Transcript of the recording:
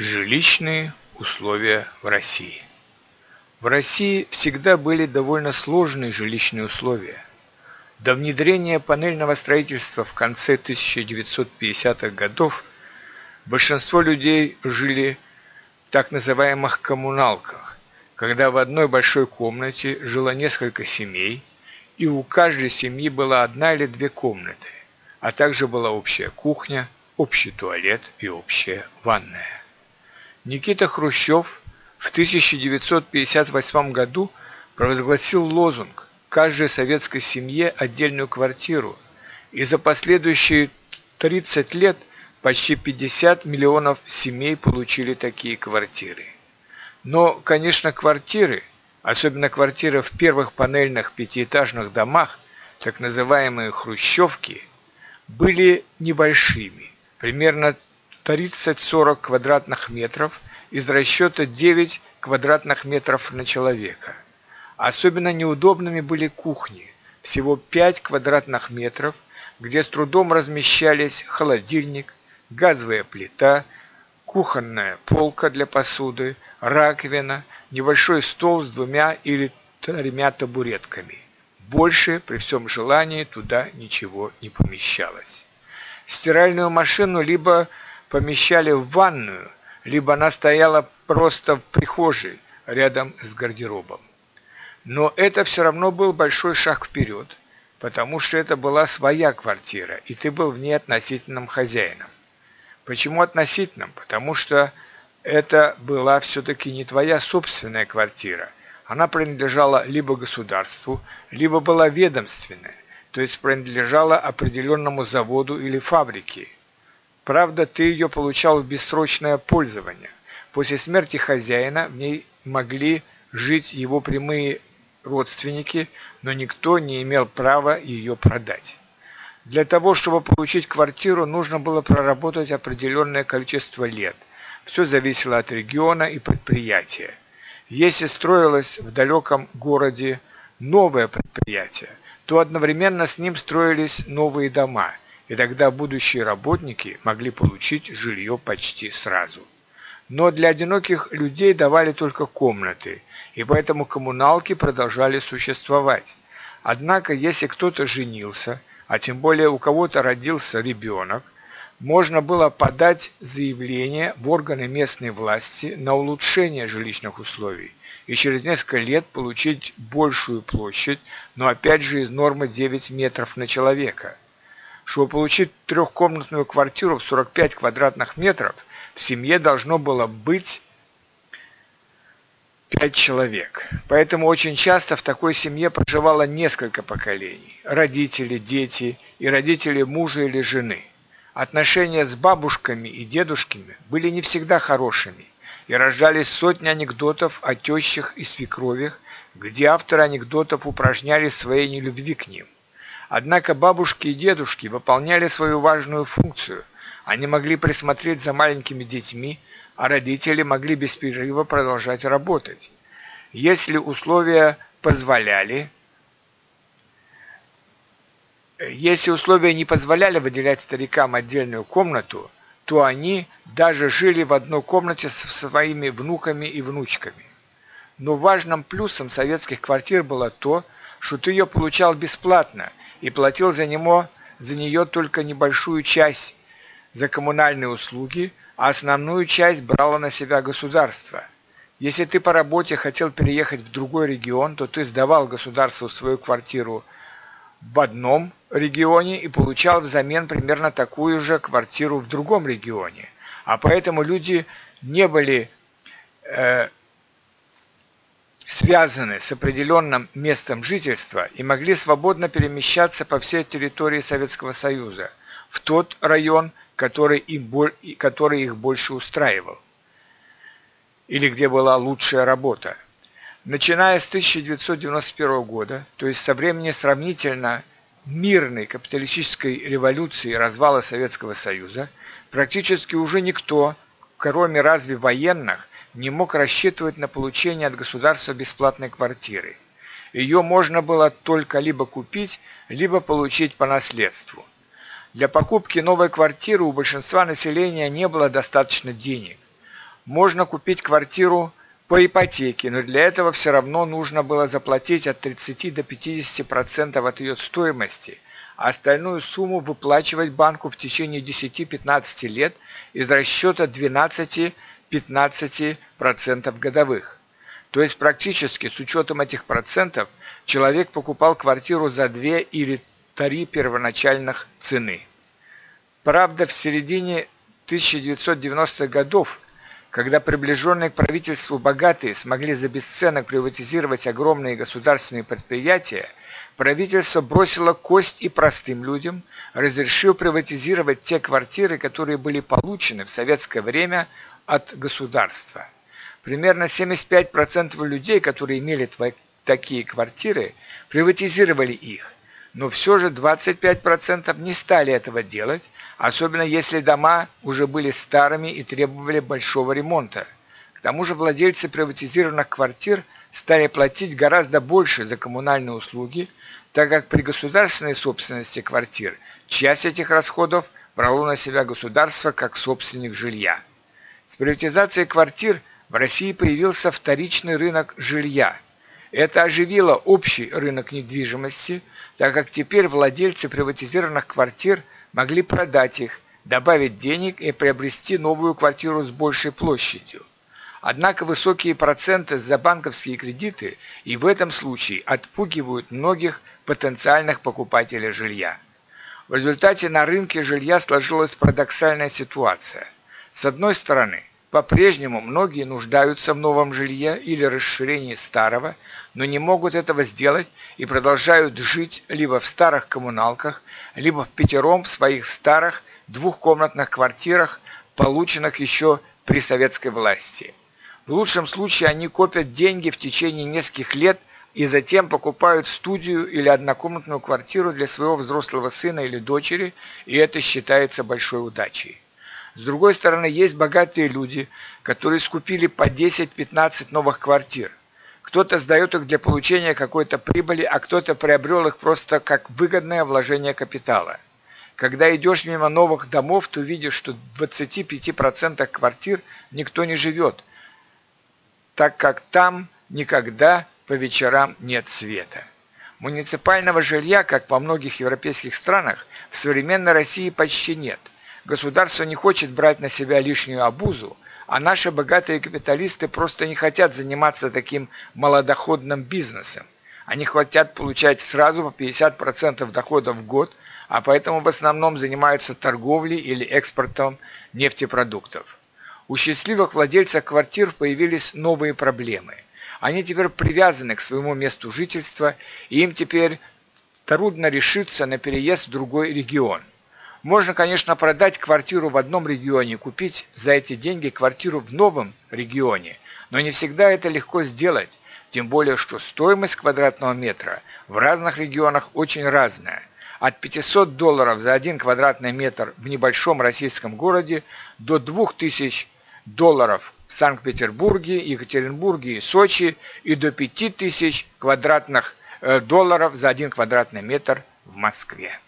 Жилищные условия в России. В России всегда были довольно сложные жилищные условия. До внедрения панельного строительства в конце 1950-х годов большинство людей жили в так называемых коммуналках, когда в одной большой комнате жило несколько семей, и у каждой семьи была одна или две комнаты, а также была общая кухня, общий туалет и общая ванная. Никита Хрущев в 1958 году провозгласил лозунг «Каждой советской семье отдельную квартиру», и за последующие 30 лет почти 50 миллионов семей получили такие квартиры. Но, конечно, квартиры, особенно квартиры в первых панельных пятиэтажных домах, так называемые хрущевки, были небольшими, примерно 30-40 квадратных метров из расчета 9 квадратных метров на человека. Особенно неудобными были кухни, всего 5 квадратных метров, где с трудом размещались холодильник, газовая плита, кухонная полка для посуды, раковина, небольшой стол с двумя или тремя табуретками. Больше при всем желании туда ничего не помещалось. Стиральную машину либо помещали в ванную, либо она стояла просто в прихожей рядом с гардеробом. Но это все равно был большой шаг вперед, потому что это была своя квартира, и ты был в ней относительным хозяином. Почему относительным? Потому что это была все-таки не твоя собственная квартира. Она принадлежала либо государству, либо была ведомственная, то есть принадлежала определенному заводу или фабрике – Правда, ты ее получал в бессрочное пользование. После смерти хозяина в ней могли жить его прямые родственники, но никто не имел права ее продать. Для того, чтобы получить квартиру, нужно было проработать определенное количество лет. Все зависело от региона и предприятия. Если строилось в далеком городе новое предприятие, то одновременно с ним строились новые дома – и тогда будущие работники могли получить жилье почти сразу. Но для одиноких людей давали только комнаты, и поэтому коммуналки продолжали существовать. Однако, если кто-то женился, а тем более у кого-то родился ребенок, можно было подать заявление в органы местной власти на улучшение жилищных условий и через несколько лет получить большую площадь, но опять же из нормы 9 метров на человека – чтобы получить трехкомнатную квартиру в 45 квадратных метров, в семье должно было быть 5 человек. Поэтому очень часто в такой семье проживало несколько поколений. Родители, дети и родители мужа или жены. Отношения с бабушками и дедушками были не всегда хорошими, и рождались сотни анекдотов о тещах и свекровях, где авторы анекдотов упражнялись своей нелюбви к ним. Однако бабушки и дедушки выполняли свою важную функцию. Они могли присмотреть за маленькими детьми, а родители могли без перерыва продолжать работать. Если условия позволяли, если условия не позволяли выделять старикам отдельную комнату, то они даже жили в одной комнате со своими внуками и внучками. Но важным плюсом советских квартир было то, что ты ее получал бесплатно – и платил за него за нее только небольшую часть за коммунальные услуги, а основную часть брало на себя государство. Если ты по работе хотел переехать в другой регион, то ты сдавал государству свою квартиру в одном регионе и получал взамен примерно такую же квартиру в другом регионе. А поэтому люди не были э, связаны с определенным местом жительства и могли свободно перемещаться по всей территории Советского Союза в тот район, который, им, который их больше устраивал, или где была лучшая работа. Начиная с 1991 года, то есть со времени сравнительно мирной капиталистической революции и развала Советского Союза, практически уже никто, кроме разве военных, не мог рассчитывать на получение от государства бесплатной квартиры. Ее можно было только либо купить, либо получить по наследству. Для покупки новой квартиры у большинства населения не было достаточно денег. можно купить квартиру по ипотеке, но для этого все равно нужно было заплатить от 30 до 50% от ее стоимости, а остальную сумму выплачивать банку в течение 10-15 лет из расчета 12-15% годовых. То есть практически с учетом этих процентов человек покупал квартиру за 2 или 3 первоначальных цены. Правда, в середине 1990-х годов когда приближенные к правительству богатые смогли за бесценок приватизировать огромные государственные предприятия, правительство бросило кость и простым людям, разрешил приватизировать те квартиры, которые были получены в советское время от государства. Примерно 75% людей, которые имели такие квартиры, приватизировали их, но все же 25% не стали этого делать, особенно если дома уже были старыми и требовали большого ремонта. К тому же владельцы приватизированных квартир стали платить гораздо больше за коммунальные услуги, так как при государственной собственности квартир часть этих расходов брало на себя государство как собственник жилья. С приватизацией квартир в России появился вторичный рынок жилья. Это оживило общий рынок недвижимости, так как теперь владельцы приватизированных квартир – могли продать их, добавить денег и приобрести новую квартиру с большей площадью. Однако высокие проценты за банковские кредиты и в этом случае отпугивают многих потенциальных покупателей жилья. В результате на рынке жилья сложилась парадоксальная ситуация. С одной стороны, по-прежнему многие нуждаются в новом жилье или расширении старого, но не могут этого сделать и продолжают жить либо в старых коммуналках, либо в пятером в своих старых двухкомнатных квартирах, полученных еще при советской власти. В лучшем случае они копят деньги в течение нескольких лет и затем покупают студию или однокомнатную квартиру для своего взрослого сына или дочери, и это считается большой удачей. С другой стороны, есть богатые люди, которые скупили по 10-15 новых квартир. Кто-то сдает их для получения какой-то прибыли, а кто-то приобрел их просто как выгодное вложение капитала. Когда идешь мимо новых домов, то видишь, что в 25% квартир никто не живет, так как там никогда по вечерам нет света. Муниципального жилья, как во многих европейских странах, в современной России почти нет – Государство не хочет брать на себя лишнюю обузу, а наши богатые капиталисты просто не хотят заниматься таким малодоходным бизнесом. Они хотят получать сразу по 50% дохода в год, а поэтому в основном занимаются торговлей или экспортом нефтепродуктов. У счастливых владельцев квартир появились новые проблемы. Они теперь привязаны к своему месту жительства, и им теперь трудно решиться на переезд в другой регион – можно, конечно, продать квартиру в одном регионе, купить за эти деньги квартиру в новом регионе, но не всегда это легко сделать, тем более, что стоимость квадратного метра в разных регионах очень разная. От 500 долларов за один квадратный метр в небольшом российском городе до 2000 долларов в Санкт-Петербурге, Екатеринбурге и Сочи и до 5000 квадратных э, долларов за один квадратный метр в Москве.